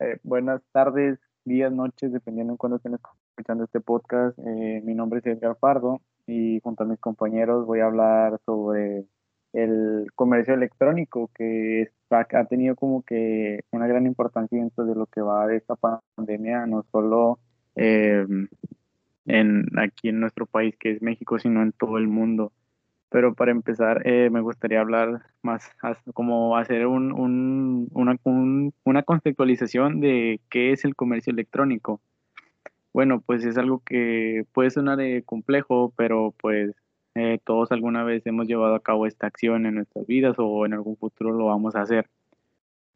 Eh, buenas tardes, días, noches, dependiendo de cuándo estén escuchando este podcast. Eh, mi nombre es Edgar Pardo y junto a mis compañeros voy a hablar sobre el comercio electrónico que ha tenido como que una gran importancia dentro de lo que va de esta pandemia, no solo eh, en, aquí en nuestro país que es México, sino en todo el mundo. Pero para empezar, eh, me gustaría hablar más, como hacer un, un, una, una contextualización de qué es el comercio electrónico. Bueno, pues es algo que puede sonar de complejo, pero pues eh, todos alguna vez hemos llevado a cabo esta acción en nuestras vidas o en algún futuro lo vamos a hacer.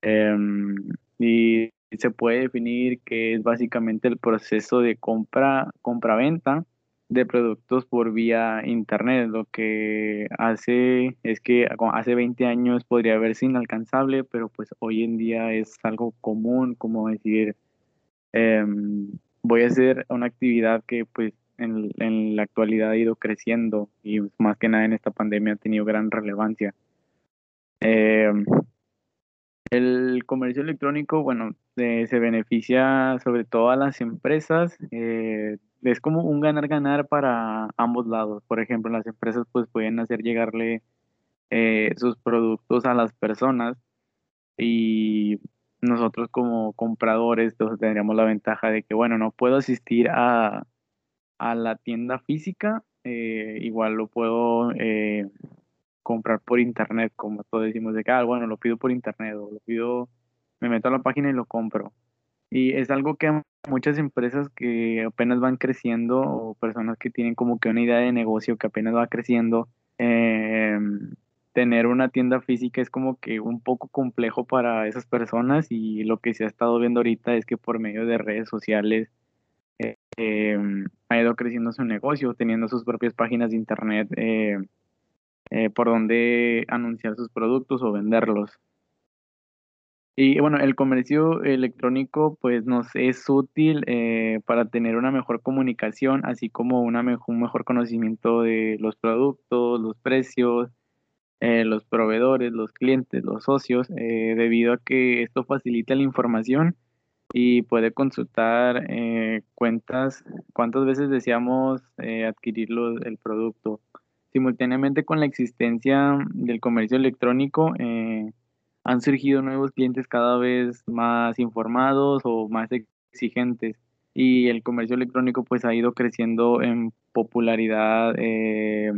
Em, y se puede definir que es básicamente el proceso de compra, compra-venta de productos por vía internet. Lo que hace es que hace 20 años podría verse inalcanzable, pero pues hoy en día es algo común, como decir, em, voy a hacer una actividad que pues en, en, la actualidad ha ido creciendo y más que nada en esta pandemia ha tenido gran relevancia. Em, el comercio electrónico, bueno, se beneficia sobre todo a las empresas. Eh, es como un ganar-ganar para ambos lados. Por ejemplo, las empresas pues pueden hacer llegarle eh, sus productos a las personas y nosotros como compradores tendríamos la ventaja de que, bueno, no puedo asistir a, a la tienda física, eh, igual lo puedo comprar por internet, como todos decimos de que, ah, bueno, lo pido por internet o lo pido, me meto a la página y lo compro. Y es algo que muchas empresas que apenas van creciendo o personas que tienen como que una idea de negocio que apenas va creciendo, em, tener una tienda física es como que un poco complejo para esas personas y lo que se ha estado viendo ahorita es que por medio de redes sociales eh, em, ha ido creciendo su negocio, teniendo sus propias páginas de internet eh, eh, por dónde anunciar sus productos o venderlos. Y bueno, el comercio electrónico pues nos es útil eh, para tener una mejor comunicación, así como una un mejor conocimiento de los productos, los precios, eh, los proveedores, los clientes, los socios, debido a que esto facilita la información y puede consultar cuentas, cuántas veces deseamos adquirir el producto. Simultáneamente con la existencia del comercio electrónico, eh, han surgido nuevos clientes cada vez más informados o más exigentes y el comercio electrónico pues ha ido creciendo en popularidad eh,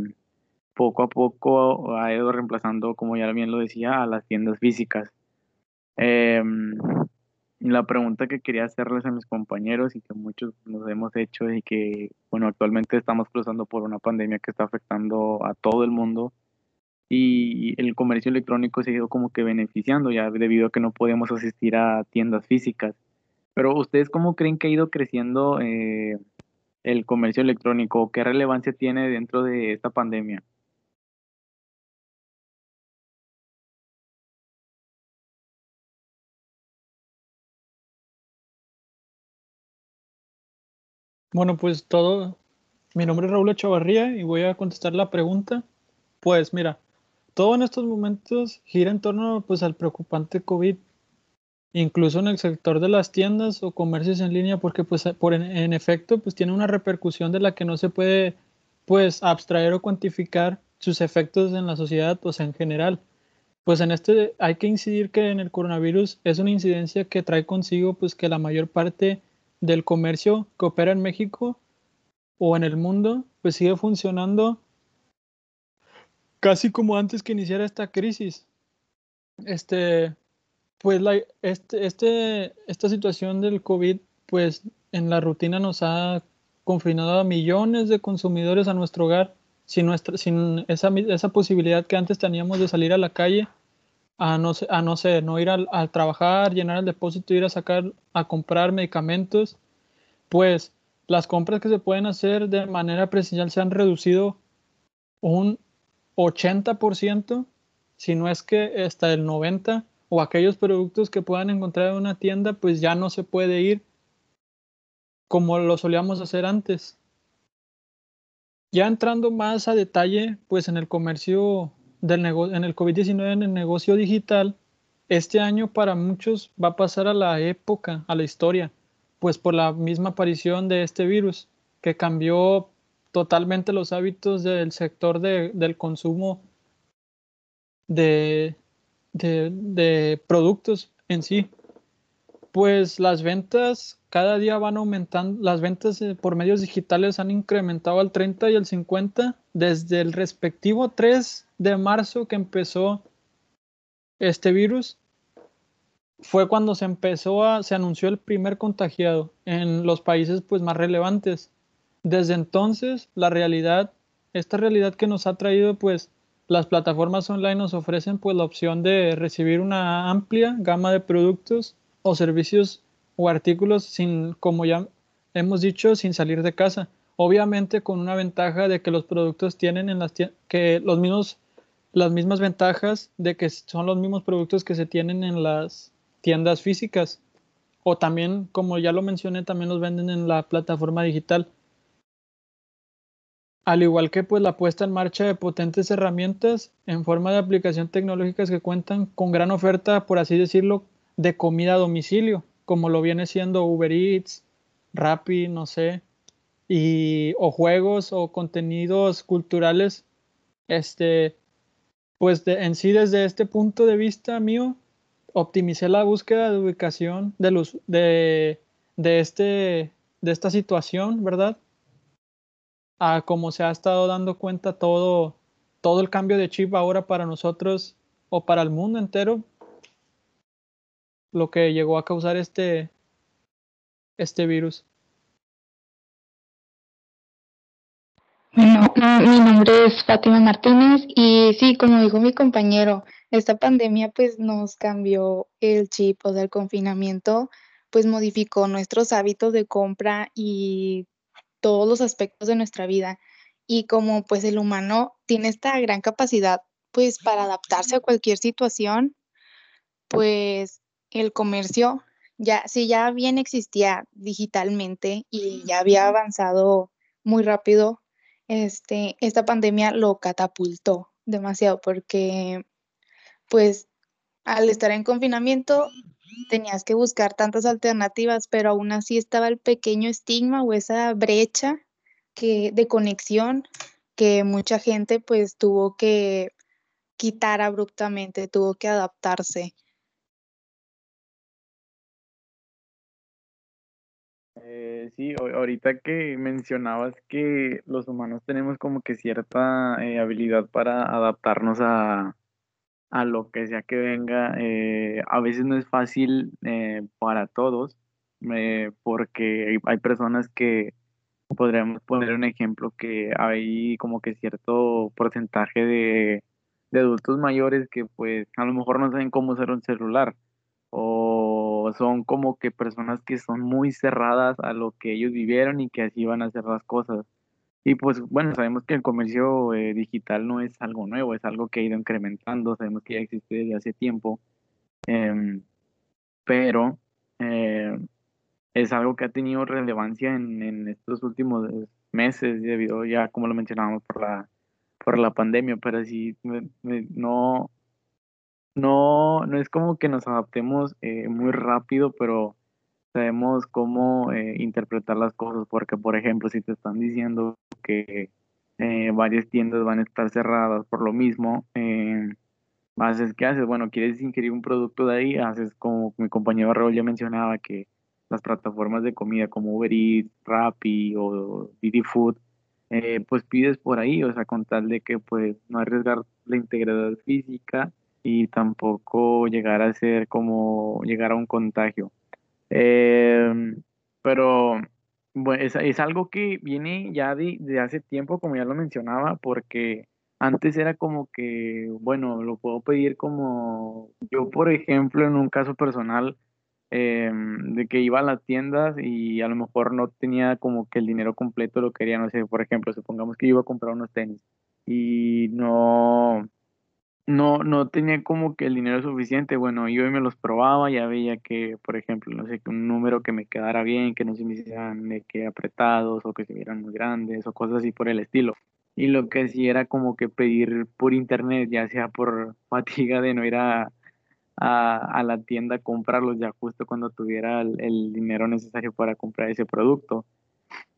poco a poco ha ido reemplazando como ya bien lo decía a las tiendas físicas. Em, la pregunta que quería hacerles a mis compañeros y que muchos nos hemos hecho y que, bueno, actualmente estamos cruzando por una pandemia que está afectando a todo el mundo y el comercio electrónico se ha ido como que beneficiando ya debido a que no podemos asistir a tiendas físicas. Pero ustedes cómo creen que ha ido creciendo eh, el comercio electrónico? ¿Qué relevancia tiene dentro de esta pandemia? Bueno, pues todo. Mi nombre es Raúl Echavarría y voy a contestar la pregunta. Pues mira, todo en estos momentos gira en torno pues, al preocupante COVID, incluso en el sector de las tiendas o comercios en línea, porque pues, por en, efecto pues, tiene una repercusión de la que no se puede pues, abstraer o cuantificar sus efectos en la sociedad pues, en general. Pues en este hay que incidir que en el coronavirus es una incidencia que trae consigo pues que la mayor parte del comercio que opera en México o en el mundo, pues sigue funcionando casi como antes que iniciara esta crisis. Este, pues la, este, este, esta situación del COVID, pues en la rutina nos ha confinado a millones de consumidores a nuestro hogar sin, nuestra, sin esa, esa posibilidad que antes teníamos de salir a la calle a no, a no sé, no ir al, trabajar, llenar el depósito, ir a sacar, a comprar medicamentos, pues las compras que se pueden hacer de manera presencial se han reducido un 80%, si no es que hasta el 90%, o aquellos productos que puedan encontrar en una tienda, pues ya no se puede ir como lo solíamos hacer antes. Ya entrando más a detalle, pues en el comercio del negocio, en el COVID-19, en el negocio digital, este año para muchos va a pasar a la época, a la historia, pues por la misma aparición de este virus que cambió totalmente los hábitos del sector del consumo de, de, productos en sí. Pues las ventas cada día van aumentando, las ventas eh, por medios digitales han incrementado al 30 y al 50 desde el respectivo 3 de marzo que empezó este virus. Fue cuando se empezó a, se anunció el primer contagiado en los países pues más relevantes. Desde entonces, la realidad, esta realidad que nos ha traído pues las plataformas online nos ofrecen pues la opción de recibir una amplia gama de productos o servicios o artículos sin, como ya hemos dicho, sin salir de casa. Obviamente con una ventaja de que los productos tienen en las que los mismos las mismas ventajas de que son los mismos productos que se tienen en las tiendas físicas o también como ya lo mencioné también los venden en la plataforma digital al igual que pues la puesta en marcha de potentes herramientas en forma de aplicación tecnológicas que cuentan con gran oferta, por así decirlo, de comida a domicilio, como lo viene siendo Uber Eats, Rappi, no sé, y o juegos o contenidos culturales, este, pues en sí desde este punto de vista mío, optimicé la búsqueda de ubicación de los de, de este de esta situación, ¿verdad? A cómo se ha estado dando cuenta todo, todo el cambio de chip ahora para nosotros o para el mundo entero, lo que llegó a causar este, este virus. Bueno, mi nombre es Fátima Martínez y sí, como dijo mi compañero, esta pandemia pues nos cambió el chip, o sea, el confinamiento pues modificó nuestros hábitos de compra y todos los aspectos de nuestra vida y como pues el humano tiene esta gran capacidad pues para adaptarse a cualquier situación, pues el comercio ya si ya bien existía digitalmente y ya había avanzado muy rápido, este esta pandemia lo catapultó demasiado porque pues al estar en confinamiento tenías que buscar tantas alternativas, pero aún así estaba el pequeño estigma o esa brecha que, de conexión que mucha gente pues tuvo que quitar abruptamente, tuvo que adaptarse. Eh, sí, ahorita que mencionabas que los humanos tenemos como que cierta eh, habilidad para adaptarnos a, a lo que sea que venga. Eh, a veces no es fácil eh, para todos, eh, porque hay, personas que podríamos poner un ejemplo que hay como que cierto porcentaje de, de adultos mayores que pues a lo mejor no saben cómo usar un celular o son como que personas que son muy cerradas a lo que ellos vivieron y que así van a hacer las cosas. Y pues bueno, sabemos que el comercio eh, digital no es algo nuevo, es algo que ha ido incrementando, sabemos que ya existe desde hace tiempo, em, pero eh, es algo que ha tenido relevancia en, en, estos últimos meses debido ya, como lo mencionábamos, por la, por la pandemia, pero sí, no, no, no es como que nos adaptemos eh, muy rápido, pero sabemos cómo eh, interpretar las cosas, porque por ejemplo, si te están diciendo que eh, varias tiendas van a estar cerradas por lo mismo, eh, haces, ¿qué haces? Bueno, quieres ingerir un producto de ahí, haces como mi compañero Raúl ya mencionaba que las plataformas de comida como Uber Eats, Rappi o Didi Food, eh, pues pides por ahí, o sea, con tal de que pues no arriesgar la integridad física y tampoco llegar a ser como llegar a un contagio. Eh, pero bueno, es, es, algo que viene ya de, hace tiempo, como ya lo mencionaba, porque antes era como que, bueno, lo puedo pedir como yo, por ejemplo, en un caso personal, eh, de que iba a las tiendas y a lo mejor no tenía como que el dinero completo, lo quería, no sé, por ejemplo, supongamos que iba a comprar unos tenis y no, no, no tenía como que el dinero suficiente. Bueno, yo me los probaba, ya veía que, por ejemplo, no sé, un número que me quedara bien, que no se me hicieran de que apretados o que se vieran muy grandes o cosas así por el estilo. Y lo que sí era como que pedir por internet, ya sea por fatiga de no ir a, a, la tienda a comprarlos ya justo cuando tuviera el, dinero necesario para comprar ese producto.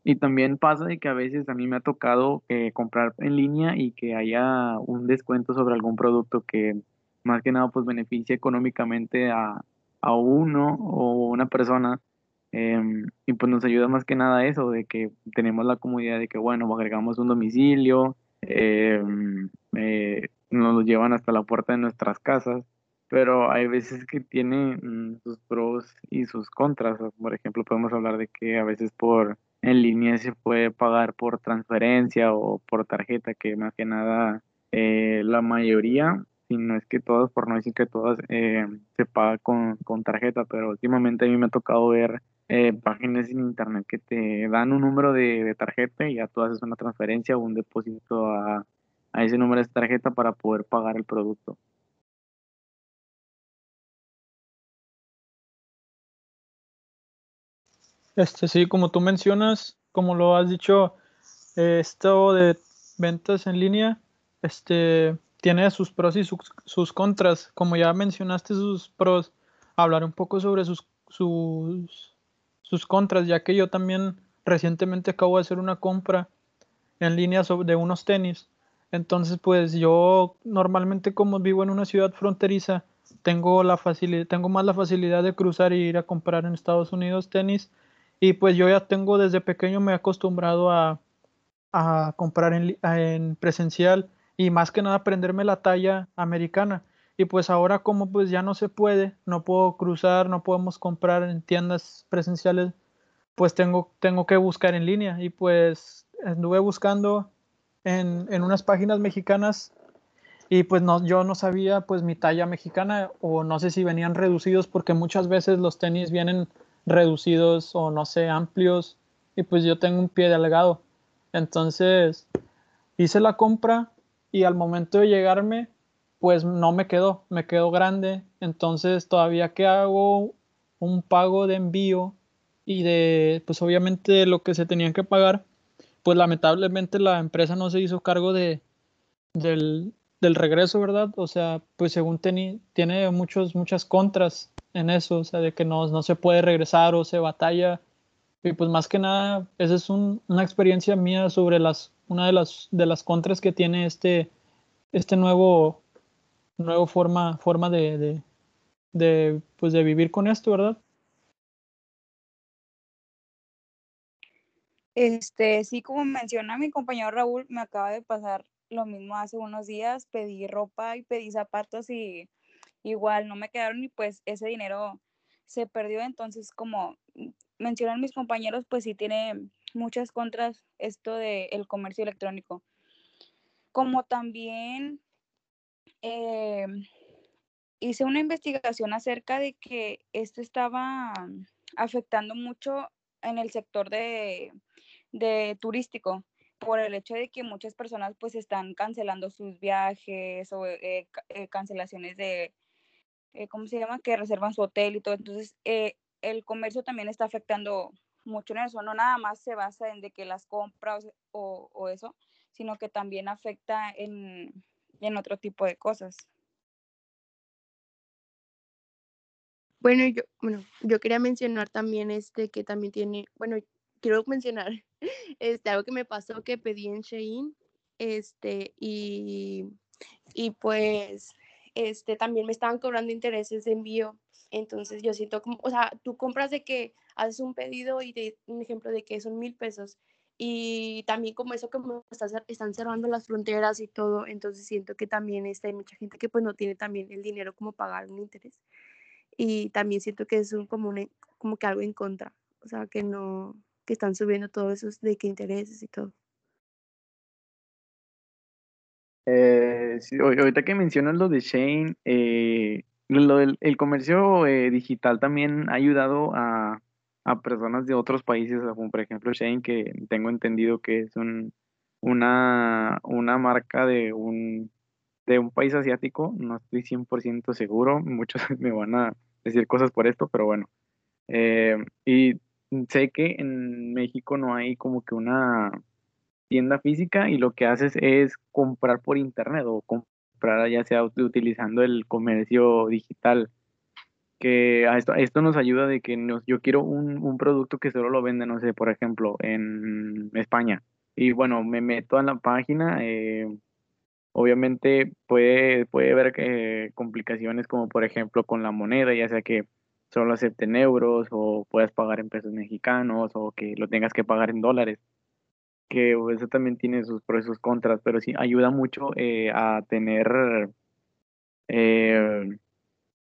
Y también pasa de que a veces a mí me ha tocado eh, comprar en línea y que haya un descuento sobre algún producto que más que nada pues beneficia económicamente a, a uno o una persona em, y pues nos ayuda más que nada eso, de que tenemos la comodidad de que, bueno, agregamos un domicilio, em, eh, nos lo llevan hasta la puerta de nuestras casas, pero hay veces que tiene mm, sus pros y sus contras. Por ejemplo, podemos hablar de que a veces por en línea se puede pagar por transferencia o por tarjeta, que más que nada eh, la mayoría si no es que todas, por no decir que todas, eh, se paga con, tarjeta, pero últimamente a mí me ha tocado ver eh, páginas en internet que te dan un número de, tarjeta y ya tú haces una transferencia o un depósito a, a ese número de tarjeta para poder pagar el producto. Este sí, como tú mencionas, como lo has dicho, esto de ventas en línea, este tiene sus pros y sus, contras. Como ya mencionaste sus pros, hablar un poco sobre sus, sus, sus contras, ya que yo también recientemente acabo de hacer una compra en línea de unos tenis. Entonces, pues yo normalmente como vivo en una ciudad fronteriza, tengo la facilidad, tengo más la facilidad de cruzar y ir a comprar en Estados Unidos tenis. Y pues yo ya tengo desde pequeño me he acostumbrado a, a comprar en, en presencial y más que nada aprenderme la talla americana. Y pues ahora como pues ya no se puede, no puedo cruzar, no podemos comprar en tiendas presenciales, pues tengo, tengo que buscar en línea. Y pues anduve buscando en, en unas páginas mexicanas y pues no, yo no sabía pues mi talla mexicana o no sé si venían reducidos porque muchas veces los tenis vienen reducidos o no sé, amplios y pues yo tengo un pie delgado. Entonces hice la compra y al momento de llegarme, pues no me quedó, me quedó grande, entonces todavía que hago un pago de envío y de, pues obviamente lo que se tenían que pagar, pues lamentablemente la empresa no se hizo cargo de, del, del regreso, ¿verdad? O sea, pues según tiene muchos, muchas contras en eso, o sea, de que no, no se puede regresar o se batalla. Y pues más que nada, esa es una experiencia mía sobre las una de las, de las contras que tiene este, este nuevo, nuevo forma, forma de, de, pues de vivir con esto, ¿verdad? Este, sí, como menciona mi compañero Raúl, me acaba de pasar lo mismo hace unos días, pedí ropa y pedí zapatos y igual no me quedaron y pues ese dinero se perdió, entonces como mencionan mis compañeros, pues sí tiene muchas contras esto del comercio electrónico. Como también eh, hice una investigación acerca de que esto estaba afectando mucho en el sector de, turístico por el hecho de que muchas personas pues están cancelando sus viajes o eh, eh, cancelaciones de, ¿cómo se llama? Que reservan su hotel y todo. Entonces, el comercio también está afectando mucho en eso, no nada más se basa en que las compras o, eso, sino que también afecta en, otro tipo de cosas. Bueno, yo, bueno, yo quería mencionar también este que también tiene, bueno, quiero mencionar este algo que me pasó que pedí en Shein, este, y, y pues, este, también me estaban cobrando intereses de envío entonces yo siento como, o sea, tú compras de que haces un pedido y de un ejemplo de que son mil pesos y también como eso que están cerrando las fronteras y todo, entonces siento que también está, hay mucha gente que pues no tiene también el dinero como pagar un interés y también siento que es un, como, un, como que algo en contra, o sea, que no, que están subiendo todos esos de que intereses y todo. Eh, ahorita que mencionas lo de Shane, eh, lo del el comercio eh, digital también ha ayudado a, personas de otros países, como por ejemplo Shane, que tengo entendido que es un, una, una marca de un, de un país asiático, no estoy 100% seguro, muchos me van a decir cosas por esto, pero bueno. Eh, y sé que en México no hay como que una tienda física y lo que haces es comprar por internet o comprar ya sea utilizando el comercio digital que esto, esto nos ayuda de que yo quiero un, un producto que solo lo venden, no sé, por ejemplo, en España. Y bueno, me meto a la página, eh, obviamente puede, puede haber eh, complicaciones como por ejemplo con la moneda, ya sea que solo acepten euros o puedas pagar en pesos mexicanos o que lo tengas que pagar en dólares que eso también tiene sus pros y sus contras, pero sí ayuda mucho eh, a tener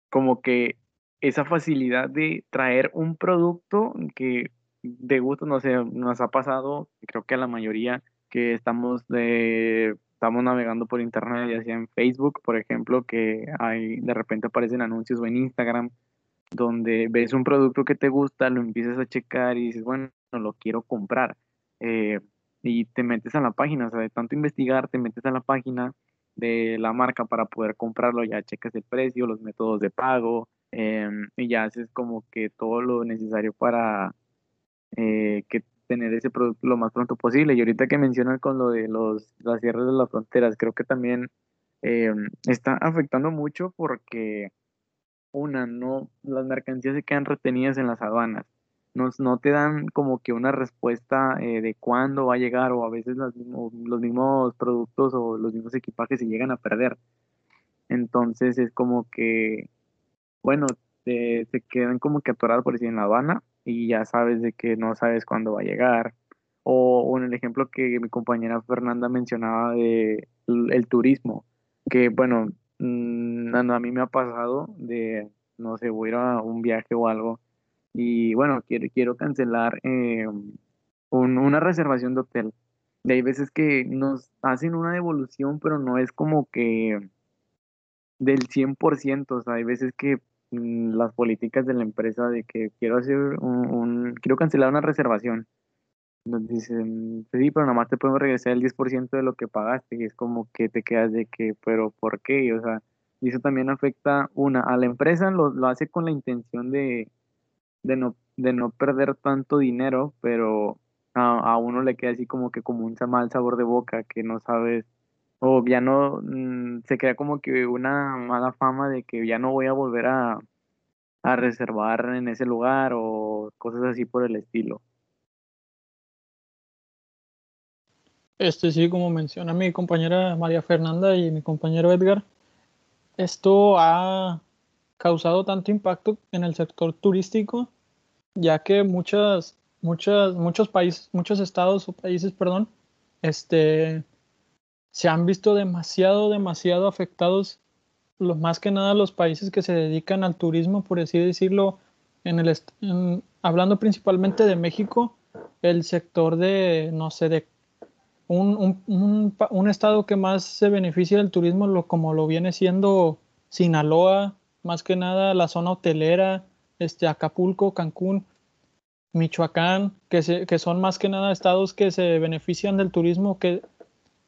como que esa facilidad de traer un producto que de gusto, no sé, nos ha pasado, creo que a la mayoría que estamos de estamos navegando por internet, ya sea en Facebook, por ejemplo, que hay de repente aparecen anuncios o en Instagram donde ves un producto que te gusta, lo empiezas a checar y dices, bueno, lo quiero comprar. Eh, y te metes a la página, o sea, de tanto investigar, te metes a la página de la marca para poder comprarlo, ya checas el precio, los métodos de pago, Em, y ya haces como que todo lo necesario para eh, que tener ese producto lo más pronto posible. Y ahorita que mencionas con lo de los, las cierres de las fronteras, creo que también em, está afectando mucho porque una, no, las mercancías se quedan retenidas en las aduanas. No, no te dan como que una respuesta eh, de cuándo va a llegar o a veces los mismos, productos o los mismos equipajes se llegan a perder. Entonces es como que bueno, se quedan como que atorados por decir en la aduana y ya sabes de que no sabes cuándo va a llegar. O, en el ejemplo que mi compañera Fernanda mencionaba de el, turismo, que bueno, mm, a mí me ha pasado de, no sé, voy a ir a un viaje o algo y bueno, quiero, quiero cancelar eh, una reservación de hotel. De hay veces que nos hacen una devolución, pero no es como que del 100%, o sea, hay veces que Mm, las políticas de la empresa de que quiero hacer un, quiero cancelar una reservación. Nos dicen, sí, pero nada más te podemos regresar el 10% de lo que pagaste y es como que te quedas de que, pero ¿por qué? O sea, y eso también afecta, una, a la empresa lo, lo hace con la intención de, de, no, de no perder tanto dinero, pero a, a uno le queda así como que como un mal sabor de boca que no sabes o ya no, mm, se crea como que una mala fama de que ya no voy a volver a, a reservar en ese lugar o cosas así por el estilo. Este sí, como menciona mi compañera María Fernanda y mi compañero Edgar, esto ha causado tanto impacto en el sector turístico, ya que muchas, muchas, muchos países, muchos estados o países, perdón, este, se han visto demasiado, demasiado afectados, los, más que nada los países que se dedican al turismo, por así decirlo, en el hablando principalmente de México, el sector de, no sé, de un, un, un, estado que más se beneficia del turismo, lo, como lo viene siendo Sinaloa, más que nada la zona hotelera, este, Acapulco, Cancún, Michoacán, que, que son más que nada estados que se benefician del turismo, que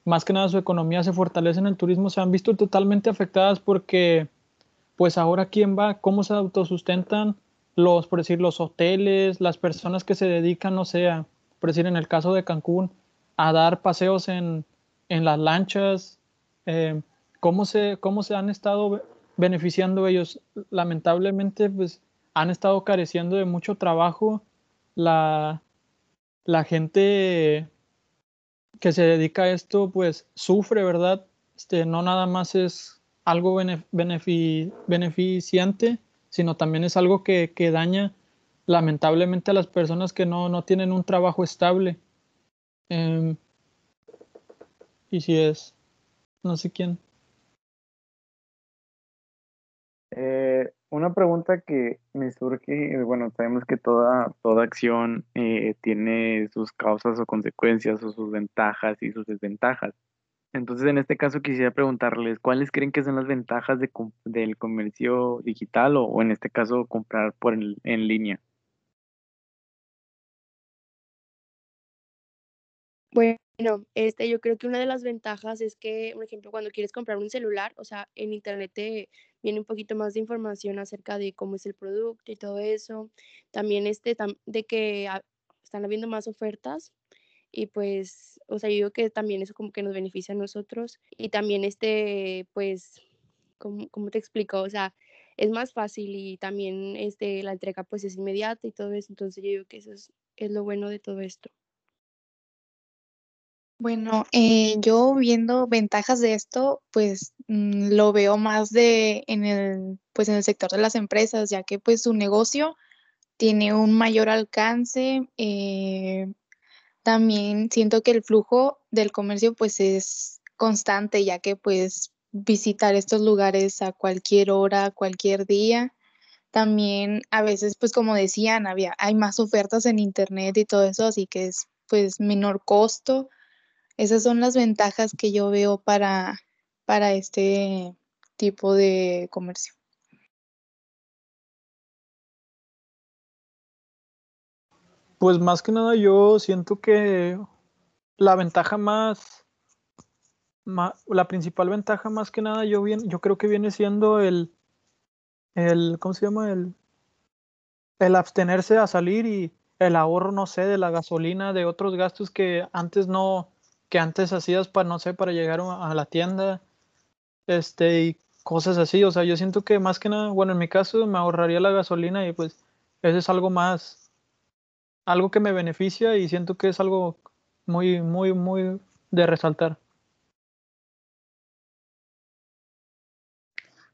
más que nada su economía se fortalece en el turismo, se han visto totalmente afectadas porque, pues ahora quién va, cómo se autosustentan los, por decir, los hoteles, las personas que se dedican, no sé, por decir, en el caso de Cancún, a dar paseos en, en las lanchas, eh, cómo, se, cómo se han estado beneficiando ellos. Lamentablemente, pues han estado careciendo de mucho trabajo. La, la gente que se dedica a esto, pues sufre, ¿verdad? Este, no nada más es algo beneficiante, sino también es algo que, daña lamentablemente a las personas que no, tienen un trabajo estable. Em, y si es, no sé quién. Eh, una pregunta que me surge, bueno, sabemos que toda, toda acción eh, tiene sus causas o consecuencias o sus ventajas y sus desventajas. Entonces, en este caso quisiera preguntarles, ¿cuáles creen que son las ventajas de, del comercio digital o, en este caso comprar por en, línea? Bueno, este, yo creo que una de las ventajas es que, por ejemplo, cuando quieres comprar un celular, o sea, en internet te viene un poquito más de información acerca de cómo es el producto y todo eso. También este, de que están habiendo más ofertas y pues, o sea, yo digo que también eso como que nos beneficia a nosotros y también este, pues, ¿cómo, cómo te explico? O sea, es más fácil y también este, la entrega pues es inmediata y todo eso, entonces yo digo que eso es, es lo bueno de todo esto. Bueno, eh, yo viendo ventajas de esto, pues mm, lo veo más de en el, pues en el sector de las empresas, ya que pues su negocio tiene un mayor alcance. eh, también siento que el flujo del comercio pues es constante, ya que pues visitar estos lugares a cualquier hora, cualquier día. También a veces pues como decían, había, hay más ofertas en internet y todo eso, así que es pues menor costo. Esas son las ventajas que yo veo para, para este tipo de comercio. Pues más que nada yo siento que la ventaja más, ma- la principal ventaja más que nada yo, bien, yo creo que viene siendo el, el, ¿cómo se llama? El, el abstenerse a salir y el ahorro, no sé, de la gasolina, de otros gastos que antes no, que antes hacías para, no sé, para llegar a la tienda, este, y cosas así. O sea, yo siento que más que nada, bueno, en mi caso me ahorraría la gasolina y pues eso es algo más, algo que me beneficia y siento que es algo muy, muy, muy de resaltar.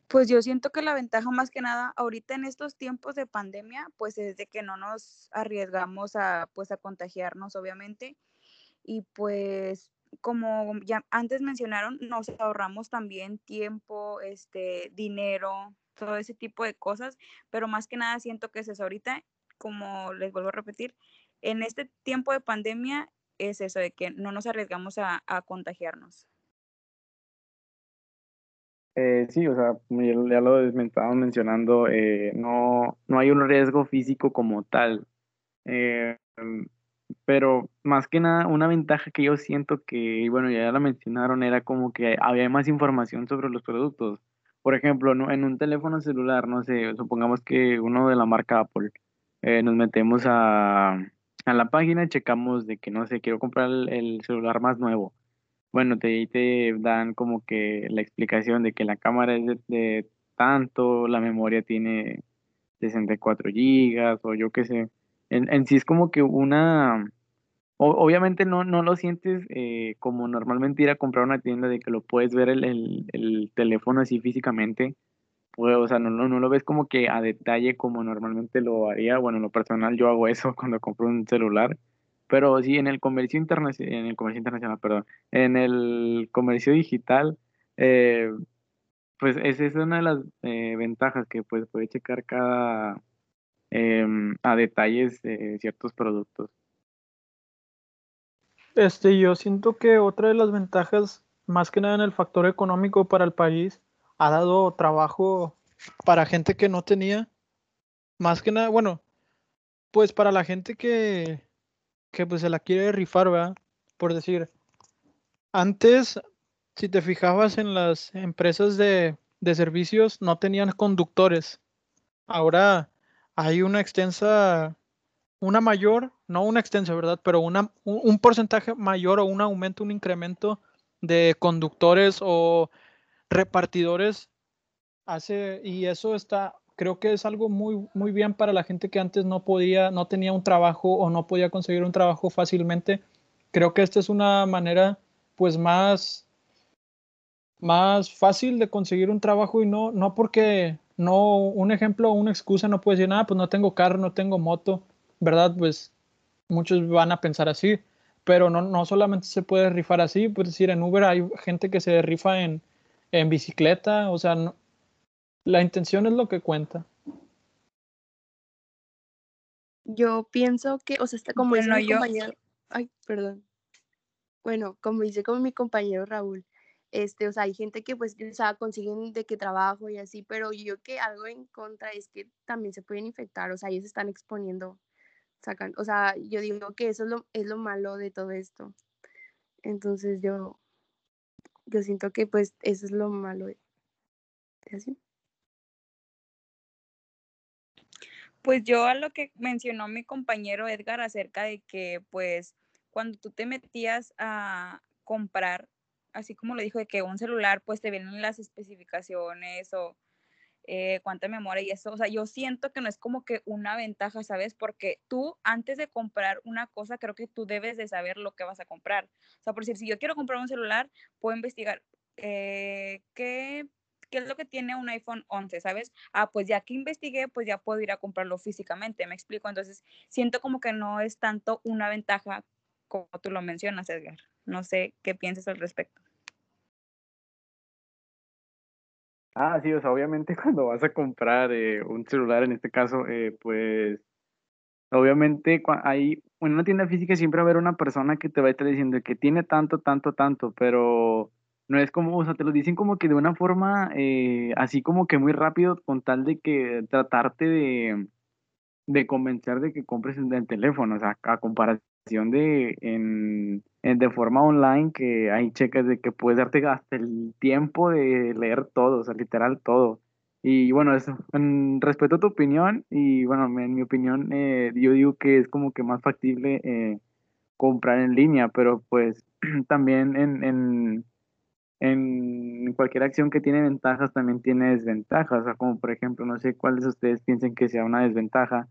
Pues yo siento que la ventaja más que nada ahorita en estos tiempos de pandemia, pues es de que no nos arriesgamos a pues a contagiarnos obviamente y pues como ya antes mencionaron, nos ahorramos también tiempo, este, dinero, todo ese tipo de cosas, pero más que nada siento que es eso ahorita, como les vuelvo a repetir, en este tiempo de pandemia es eso de que no nos arriesgamos a, contagiarnos. Eh, sí, o sea, ya lo estábamos mencionando, eh, no, no hay un riesgo físico como tal. Eh, mm, pero más que nada, una ventaja que yo siento que, y bueno, ya la mencionaron, era como que había más información sobre los productos. Por ejemplo, en un teléfono celular, no sé, supongamos que uno de la marca Apple, eh, nos metemos a, a la página, checamos de que, no sé, quiero comprar el, el celular más nuevo. Bueno, te, te dan como que la explicación de que la cámara es de, de tanto, la memoria tiene 64 gigas o yo qué sé. En, en sí es como que una, o- obviamente no, no lo sientes eh, como normalmente ir a comprar una tienda de que lo puedes ver el, el, el teléfono así físicamente, pues, o sea, no, no, no lo ves como que a detalle como normalmente lo haría. Bueno, en lo personal yo hago eso cuando compro un celular, pero sí en el comercio internacional, en el comercio internacional, perdón, en el comercio digital, eh, pues esa es una de las eh, ventajas que pues puede checar cada em, a detalles eh, ciertos productos. Este, yo siento que otra de las ventajas, más que nada en el factor económico para el país, ha dado trabajo para gente que no tenía, más que nada, bueno, pues para la gente que, que pues se la quiere rifar, ¿verdad? Por decir, antes, si te fijabas en las empresas de, de servicios, no tenían conductores. Ahora hay una extensa, una mayor, no una extensa, ¿verdad? Pero una, un, porcentaje mayor o un aumento, un incremento de conductores o repartidores hace, y eso está, creo que es algo muy, muy bien para la gente que antes no podía, no tenía un trabajo o no podía conseguir un trabajo fácilmente. Creo que esta es una manera, pues, más, más fácil de conseguir un trabajo y no, no porque, no, un ejemplo una excusa no puede decir, nada, pues no tengo carro, no tengo moto, ¿verdad? Pues muchos van a pensar así, pero no, no solamente se puede rifar así, pues decir, en Uber hay gente que se rifa en, en bicicleta, o sea, no- la intención es lo que cuenta. Yo pienso que, o sea, está como dice mi yo- compañero, ay, perdón. Bueno, como dice como mi compañero Raúl, este, o sea, hay gente que pues, o sea, consiguen de qué trabajo y así, pero yo que algo en contra es que también se pueden infectar, o sea, ellos están exponiendo, sacan, o sea, yo digo que eso es lo, es lo malo de todo esto. Entonces yo, yo siento que pues eso es lo malo de. Pues yo a lo que mencionó mi compañero Edgar acerca de que pues cuando tú te metías a comprar, así como lo dijo, de que un celular, pues te vienen las especificaciones o eh, cuánta memoria y eso. O sea, yo siento que no es como que una ventaja, ¿sabes? Porque tú antes de comprar una cosa, creo que tú debes de saber lo que vas a comprar. O sea, por decir, si yo quiero comprar un celular, puedo investigar eh, qué, qué es lo que tiene un iPhone 11, ¿sabes? Ah, pues ya que investigué, pues ya puedo ir a comprarlo físicamente, me explico. Entonces, siento como que no es tanto una ventaja como tú lo mencionas, Edgar. No sé qué piensas al respecto. Ah, sí, o sea, obviamente cuando vas a comprar eh, un celular, en este caso, eh, pues, obviamente hay, en una tienda física siempre va a haber una persona que te va a estar diciendo que tiene tanto, tanto, tanto, pero no es como, o sea, te lo dicen como que de una forma, eh, así como que muy rápido, con tal de que tratarte de, de convencer de que compres el teléfono, o sea, a comparación de, en, de forma online que hay checas de que puedes darte hasta el tiempo de leer todo, o sea, literal todo. Y bueno, eso, respeto tu opinión, y bueno, en mi opinión, eh, yo digo que es como que más factible eh, comprar en línea, pero pues también en, en, en cualquier acción que tiene ventajas también tiene desventajas, o sea, como por ejemplo, no sé cuáles de ustedes piensen que sea una desventaja,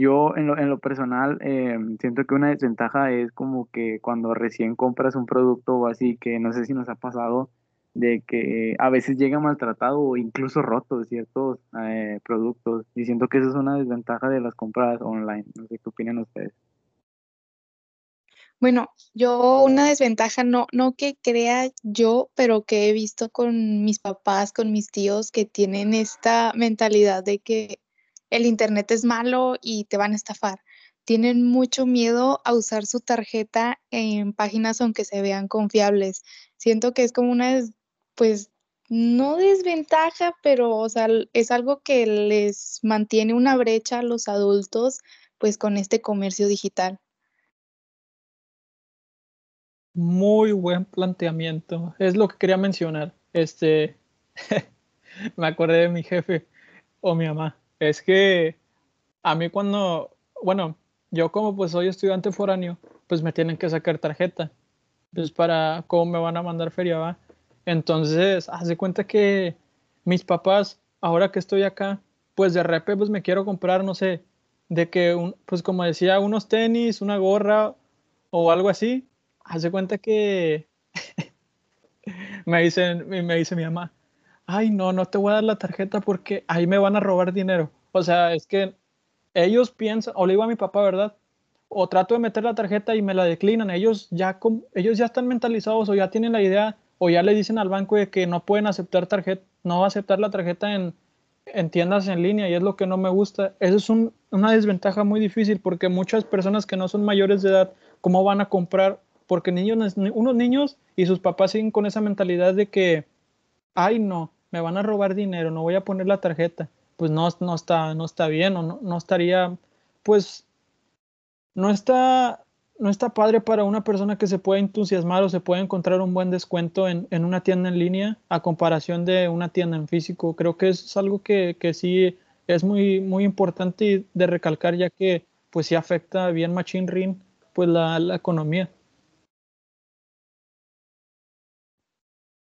yo en lo, en lo personal eh, siento que una desventaja es como que cuando recién compras un producto o así, que no sé si nos ha pasado, de que a veces llega maltratado o incluso roto ciertos eh, productos. Y siento que eso es una desventaja de las compras online. No sé qué opinan ustedes. Bueno, yo una desventaja, no, no que crea yo, pero que he visto con mis papás, con mis tíos, que tienen esta mentalidad de que el Internet es malo y te van a estafar. Tienen mucho miedo a usar su tarjeta en páginas aunque se vean confiables. Siento que es como una, pues, no desventaja, pero, o sea, es algo que les mantiene una brecha a los adultos, pues, con este comercio digital. Muy buen planteamiento. Es lo que quería mencionar. Este, me acordé de mi jefe o mi mamá. Es que a mí cuando, bueno, yo como pues soy estudiante foráneo, pues me tienen que sacar tarjeta. Pues para cómo me van a mandar feria, va. Entonces, haz de cuenta que mis papás, ahora que estoy acá, pues de repente pues me quiero comprar, no sé, de que, un, pues como decía, unos tenis, una gorra o algo así. Haz de cuenta que me dicen, me dice mi mamá, ay, no, no te voy a dar la tarjeta porque ahí me van a robar dinero. O sea, es que ellos piensan, o le digo a mi papá, ¿verdad? O trato de meter la tarjeta y me la declinan. Ellos ya, ellos ya están mentalizados o ya tienen la idea o ya le dicen al banco de que no pueden aceptar tarjeta, no aceptar la tarjeta en, en tiendas en línea y es lo que no me gusta. Eso es una desventaja muy difícil porque muchas personas que no son mayores de edad, ¿cómo van a comprar? Porque niños, unos niños y sus papás siguen con esa mentalidad de que, ay no, me van a robar dinero, no voy a poner la tarjeta, pues no, no, está, no está bien o no, no estaría, pues no está, no está padre para una persona que se pueda entusiasmar o se puede encontrar un buen descuento en, en, una tienda en línea a comparación de una tienda en físico. Creo que es algo que, que sí es muy, muy importante de recalcar ya que pues sí afecta bien Machine Ring pues la, la economía.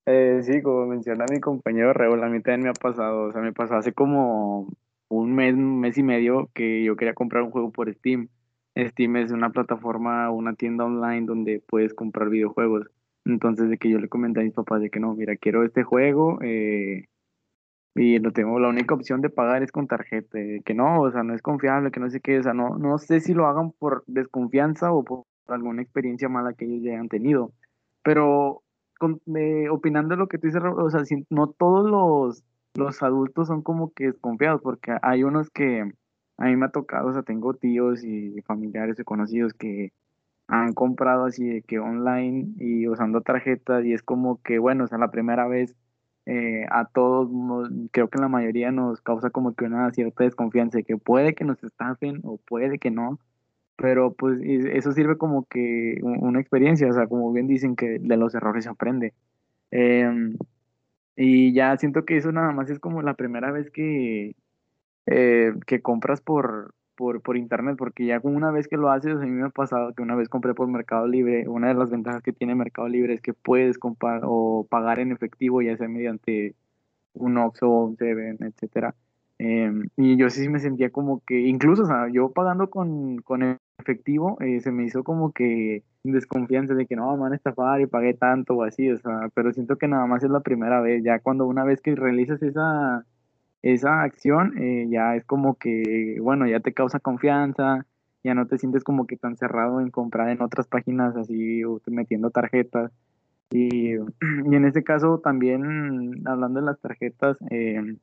Eh, sí, como menciona mi compañero Raúl, a mí también me ha pasado, o sea, me pasó hace como un mes, un mes y medio que yo quería comprar un juego por Steam. Steam es una plataforma, una tienda online donde puedes comprar videojuegos. Entonces, de que yo le comenté a mis papás de que no, mira, quiero este juego eh, y lo tengo, la única opción de pagar es con tarjeta, que no, o sea, no es confiable, que no sé qué, o sea, no, no sé si lo hagan por desconfianza o por alguna experiencia mala que ellos ya hayan tenido. Pero opinando lo que tú dices, o sea, no todos los, los adultos son como que desconfiados, porque hay unos que a mí me ha tocado, o sea, tengo tíos y familiares y conocidos que han comprado así de que online y usando tarjetas y es como que, bueno, o sea, la primera vez eh, a todos, creo que la mayoría nos causa como que una cierta desconfianza de que puede que nos estafen o puede que no, pero pues eso sirve como que una experiencia, o sea, como bien dicen que de los errores se aprende. Em, y ya siento que eso nada más es como la primera vez que, eh, que compras por, por, por internet, porque ya una vez que lo haces, a mí me ha pasado que una vez compré por Mercado Libre, una de las ventajas que tiene Mercado Libre es que puedes comprar o pagar en efectivo, ya sea mediante un Oxxo, un Seven, etcétera. Em, y yo sí me sentía como que, incluso, o sea, yo pagando con, con efectivo, eh, se me hizo como que desconfianza de que no, me van a estafar y pagué tanto o así, o sea, pero siento que nada más es la primera vez, ya cuando una vez que realizas esa, esa acción, eh, ya es como que, bueno, ya te causa confianza, ya no te sientes como que tan cerrado en comprar en otras páginas así, o metiendo tarjetas. Y, y en este caso también, hablando de las tarjetas, eh,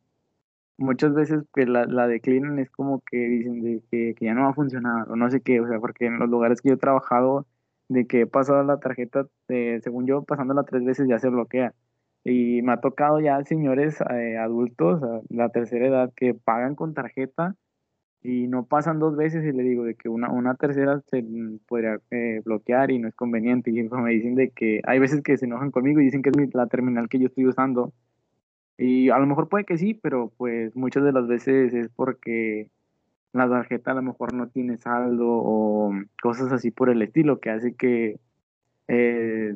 muchas veces que la, la, declinan es como que dicen de que, que, ya no va a funcionar o no sé qué, o sea, porque en los lugares que yo he trabajado, de que he pasado la tarjeta, eh, según yo, pasándola tres veces ya se bloquea. Y me ha tocado ya señores eh, adultos, a la tercera edad, que pagan con tarjeta y no pasan dos veces y le digo de que una, una tercera se podría eh, bloquear y no es conveniente. Y me dicen de que hay veces que se enojan conmigo y dicen que es la terminal que yo estoy usando. Y a lo mejor puede que sí, pero pues muchas de las veces es porque la tarjeta a lo mejor no tiene saldo o cosas así por el estilo que hace que eh,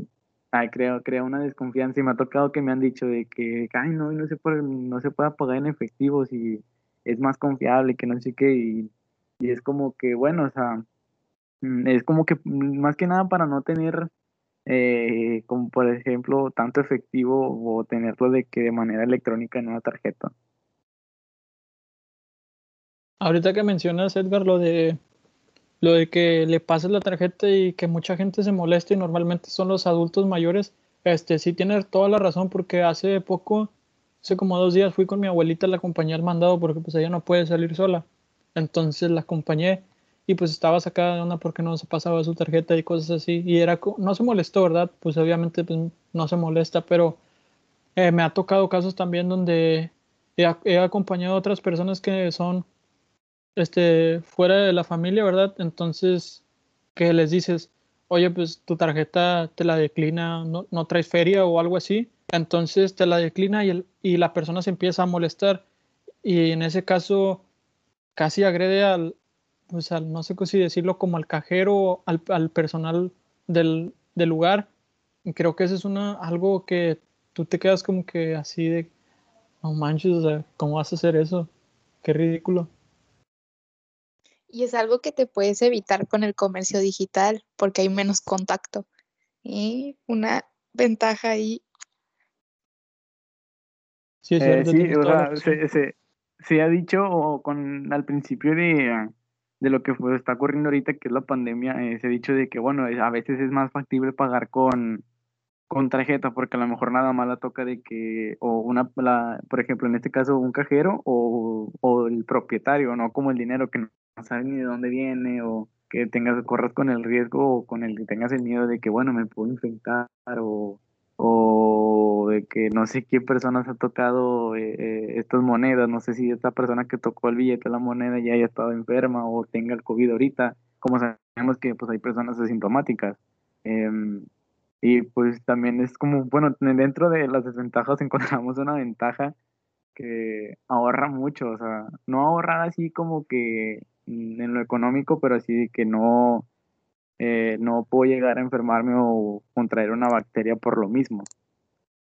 ay, crea, crea una desconfianza. Y me ha tocado que me han dicho de que, ay, no, no se puede, no se puede pagar en efectivo si es más confiable, que no sé qué, y, y es como que, bueno, o sea, mm, es como que mm, más que nada para no tener, eh, como por ejemplo, tanto efectivo o tenerlo de que de manera electrónica en una tarjeta. Ahorita que mencionas, Edgar, lo de lo de que le pases la tarjeta y que mucha gente se moleste y normalmente son los adultos mayores, este sí tiene toda la razón porque hace poco, hace como dos días fui con mi abuelita, la acompañé al mandado porque pues ella no puede salir sola. Entonces la acompañé y pues estaba sacada de onda porque no se pasaba su tarjeta y cosas así. Y era, no se molestó, ¿verdad? Pues obviamente pues, no se molesta, pero eh, me ha tocado casos también donde he, he acompañado a otras personas que son este, fuera de la familia, ¿verdad? Entonces, ¿qué les dices? Oye, pues tu tarjeta te la declina, no, no traes feria o algo así. Entonces te la declina y, el, y la persona se empieza a molestar. Y en ese caso, casi agrede al, pues al, no sé si decirlo, como al cajero, al, al personal del, del, lugar. Y creo que eso es una, algo que tú te quedas como que así de, no manches, o sea, ¿cómo vas a hacer eso? Qué ridículo. Y es algo que te puedes evitar con el comercio digital porque hay menos contacto. Y una ventaja ahí. Sí, eh, sí o sea, se, se, se, ha dicho con, al principio de, de lo que está ocurriendo ahorita, que es la pandemia, eh, se ha dicho de que, bueno, a veces es más factible pagar con, con tarjeta, porque a lo mejor nada más la toca de que, o una, la, por ejemplo, en este caso, un cajero o, o el propietario, no como el dinero que no sabes ni de dónde viene o que tengas, corras con el riesgo o con el que tengas el miedo de que, bueno, me puedo infectar o, o de que no sé qué personas ha tocado eh, eh, estas monedas, no sé si esta persona que tocó el billete la moneda ya haya estado enferma o tenga el COVID ahorita, como sabemos que pues hay personas asintomáticas. Em, y pues también es como, bueno, dentro de las desventajas encontramos una ventaja que ahorra mucho, o sea, no ahorrar así como que en lo económico, pero así que no, eh, no puedo llegar a enfermarme o contraer una bacteria por lo mismo.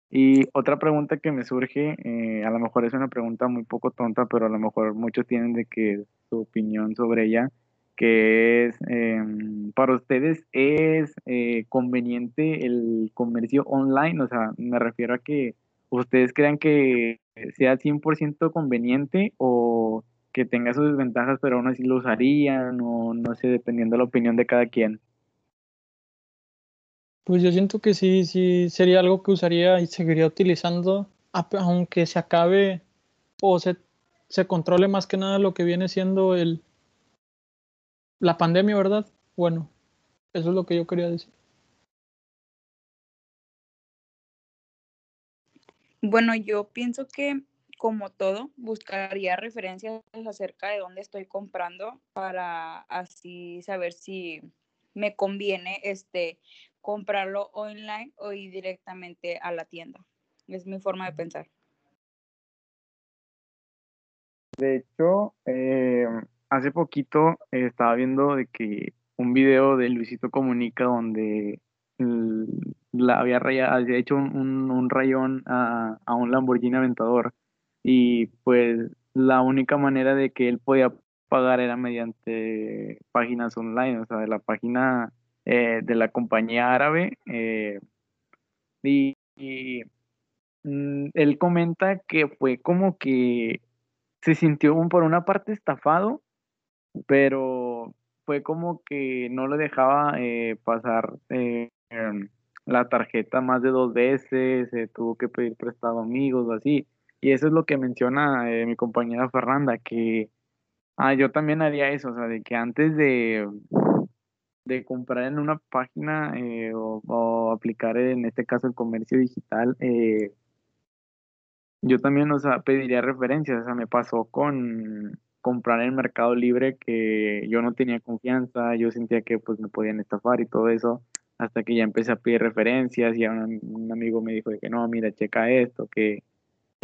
Y otra pregunta que me surge, eh, a lo mejor es una pregunta muy poco tonta, pero a lo mejor muchos tienen de que su opinión sobre ella, que es, em, para ustedes es eh, conveniente el comercio online, o sea, me refiero a que ustedes crean que sea 100% conveniente o que tenga sus desventajas, pero aún así lo usarían, o no sé, dependiendo de la opinión de cada quien. Pues yo siento que sí, sí sería algo que usaría y seguiría utilizando, aunque se acabe o se, se controle más que nada lo que viene siendo el la pandemia, ¿verdad? Bueno, eso es lo que yo quería decir. Bueno, yo pienso que como todo, buscaría referencias acerca de dónde estoy comprando para así saber si me conviene este comprarlo online o ir directamente a la tienda. Es mi forma de pensar. De hecho, eh, hace poquito estaba viendo de que un video de Luisito Comunica donde la había, había hecho un, un, rayón a, a, un Lamborghini Aventador y pues la única manera de que él podía pagar era mediante páginas online, o sea, de la página eh, de la compañía árabe. Eh, y, mm, él comenta que fue como que se sintió por una parte estafado, pero fue como que no le dejaba eh, pasar em, la tarjeta más de dos veces, tuvo que pedir prestado amigos o así. Y eso es lo que menciona mi compañera Fernanda, que Ah, yo también haría eso, o sea, de que antes de, de comprar en una página eh, o, aplicar en este caso el comercio digital, eh, yo también, o sea, pediría referencias, o sea, me pasó con comprar en Mercado Libre que yo no tenía confianza, yo sentía que pues me podían estafar y todo eso, hasta que ya empecé a pedir referencias y un, un amigo me dijo de que no, mira, checa esto, que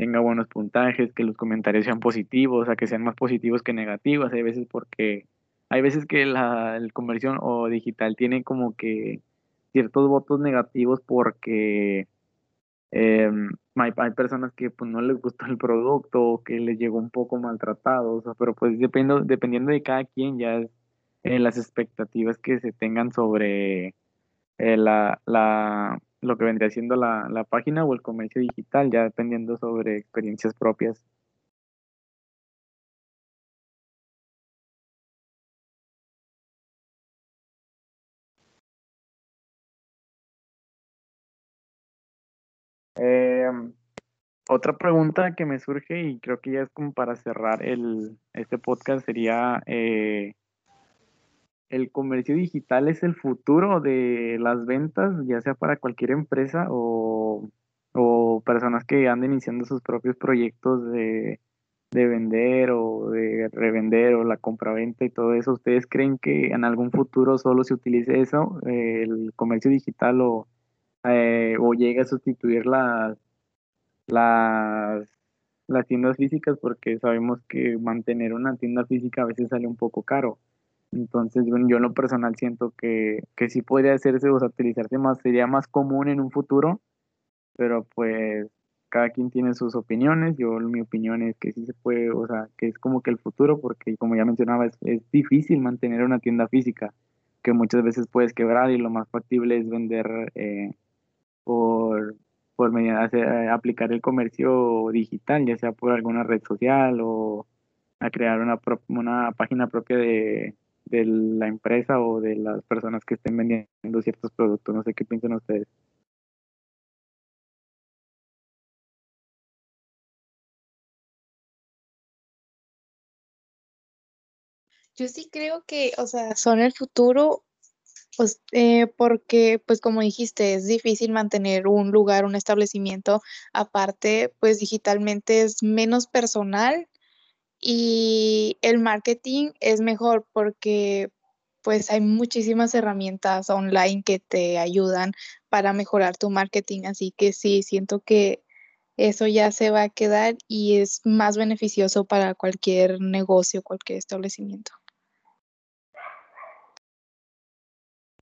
tenga buenos puntajes, que los comentarios sean positivos, o sea, que sean más positivos que negativos. Hay veces porque, hay veces que la, el comercio o digital tiene como que ciertos votos negativos porque em, hay, personas que pues, no les gustó el producto o que les llegó un poco maltratado, o sea, pero pues dependiendo, dependiendo de cada quien ya eh, las expectativas que se tengan sobre eh, la, la, lo que vendría siendo la, la página o el comercio digital, ya dependiendo sobre experiencias propias. Em, otra pregunta que me surge y creo que ya es como para cerrar el, este podcast sería eh, el comercio digital es el futuro de las ventas, ya sea para cualquier empresa o, personas que anden iniciando sus propios proyectos de, vender o de revender o la compraventa y todo eso. ¿Ustedes creen que en algún futuro solo se utilice eso, el comercio digital o, eh, o llegue a sustituir las, las, las tiendas físicas? Porque sabemos que mantener una tienda física a veces sale un poco caro. Entonces, yo en lo personal siento que, que sí podría hacerse, o sea, utilizarse más, sería más común en un futuro, pero pues cada quien tiene sus opiniones. Yo, mi opinión es que sí se puede, o sea, que es como que el futuro, porque como ya mencionaba, es, es difícil mantener una tienda física, que muchas veces puedes quebrar y lo más factible es vender eh, por, por medio, eh, aplicar el comercio digital, ya sea por alguna red social o a crear una, una página propia de, de la empresa o de las personas que estén vendiendo ciertos productos. No sé qué piensan ustedes. Yo sí creo que, o sea, son el futuro, pues, eh, porque, pues, como dijiste, es difícil mantener un lugar, un establecimiento. Aparte, pues, digitalmente es menos personal y el marketing es mejor porque pues hay muchísimas herramientas online que te ayudan para mejorar tu marketing, así que sí, siento que eso ya se va a quedar y es más beneficioso para cualquier negocio, cualquier establecimiento.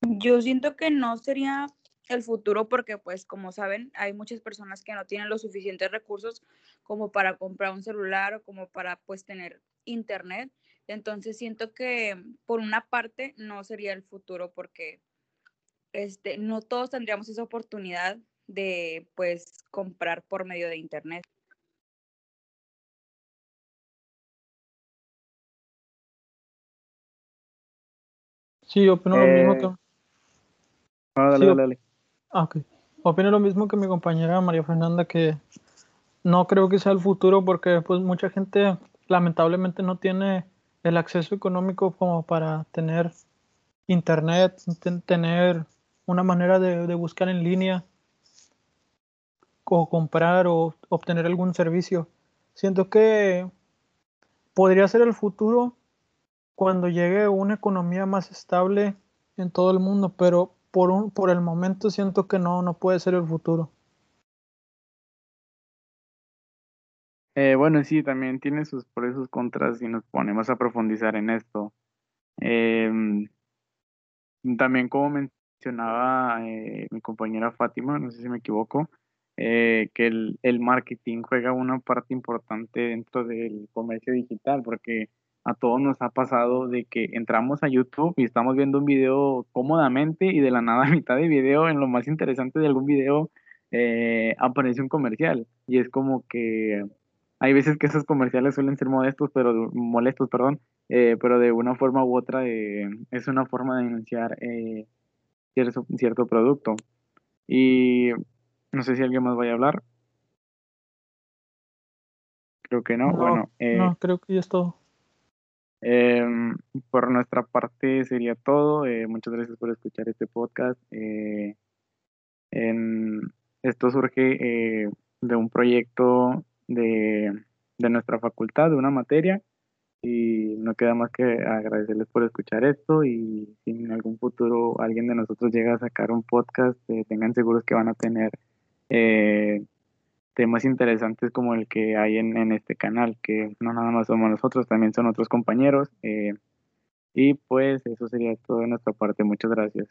Yo siento que no sería el futuro porque pues como saben hay muchas personas que no tienen los suficientes recursos como para comprar un celular o como para pues tener internet. Entonces siento que por una parte no sería el futuro porque este, no todos tendríamos esa oportunidad de pues comprar por medio de internet. Sí, opino lo mismo que... Ah, dale, dale, dale. Ah, ok. Opino lo mismo que mi compañera María Fernanda, que no creo que sea el futuro porque pues mucha gente lamentablemente no tiene el acceso económico como para tener internet, tener una manera de, de buscar en línea o comprar o obtener algún servicio. Siento que podría ser el futuro cuando llegue una economía más estable en todo el mundo, pero por, un, por el momento siento que no, no puede ser el futuro. Eh, bueno, sí, también tiene sus pros y sus contras y nos ponemos a profundizar en esto. Em, también como mencionaba eh, mi compañera Fátima, no sé si me equivoco, eh, que el, el, marketing juega una parte importante dentro del comercio digital, porque a todos nos ha pasado de que entramos a YouTube y estamos viendo un video cómodamente y de la nada a mitad de video, en lo más interesante de algún video, eh, aparece un comercial y es como que hay veces que esos comerciales suelen ser modestos, pero molestos, perdón, eh, pero de una forma u otra eh, es una forma de denunciar cierto, cierto producto. Y no sé si alguien más vaya a hablar. Creo que no. No, bueno, eh, no, creo que ya es todo. Em, por nuestra parte sería todo. Eh, muchas gracias por escuchar este podcast. Eh, esto surge eh, de un proyecto de, de nuestra facultad, de una materia, y no queda más que agradecerles por escuchar esto y si en algún futuro alguien de nosotros llega a sacar un podcast, eh, tengan seguros que van a tener temas interesantes como el que hay en, en este canal, que no nada más somos nosotros, también son otros compañeros. eh, y pues eso sería todo de nuestra parte. Muchas gracias.